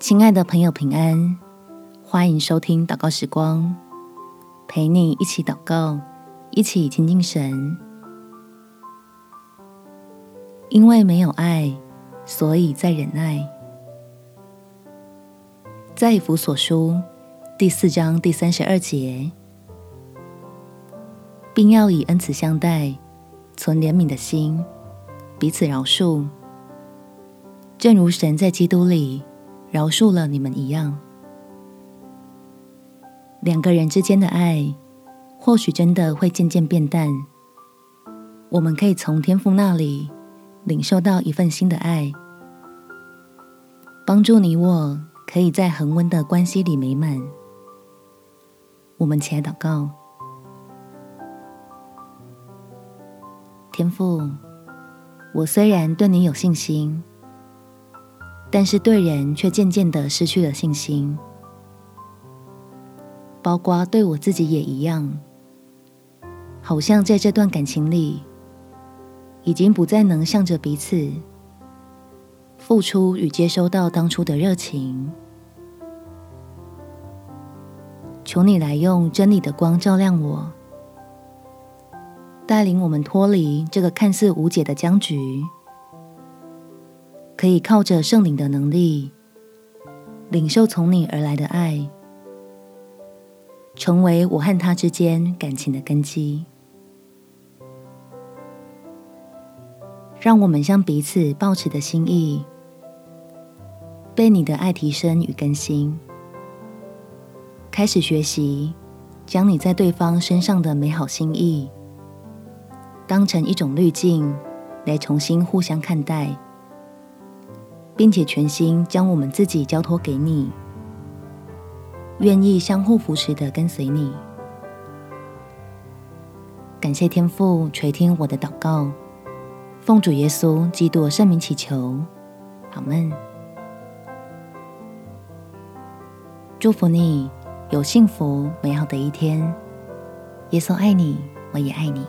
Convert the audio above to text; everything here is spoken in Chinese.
亲爱的朋友，平安！欢迎收听祷告时光，陪你一起祷告，一起亲近神。因为没有爱，所以在忍耐。在以弗所书第四章第三十二节，并要以恩慈相待，存怜悯的心，彼此饶恕，正如神在基督里饶恕了你们一样。两个人之间的爱，或许真的会渐渐变淡。我们可以从天父那里领受到一份新的爱，帮助你我可以在恒温的关系里美满。我们起来祷告，天父，我虽然对你有信心，但是对人却渐渐的失去了信心。包括对我自己也一样，好像在这段感情里，已经不再能向着彼此付出与接收到当初的热情。求你来用真理的光照亮我，带领我们脱离这个看似无解的僵局，可以靠着圣灵的能力，领受从你而来的爱。成为我和他之间感情的根基，让我们向彼此抱持的心意，被你的爱提升与更新，开始学习将你在对方身上的美好心意，当成一种滤镜来重新互相看待，并且全心将我们自己交托给你。愿意相互扶持的跟随你，感谢天父垂听我的祷告，奉主耶稣基督圣名祈求，阿门。祝福你有幸福美好的一天，耶稣爱你，我也爱你。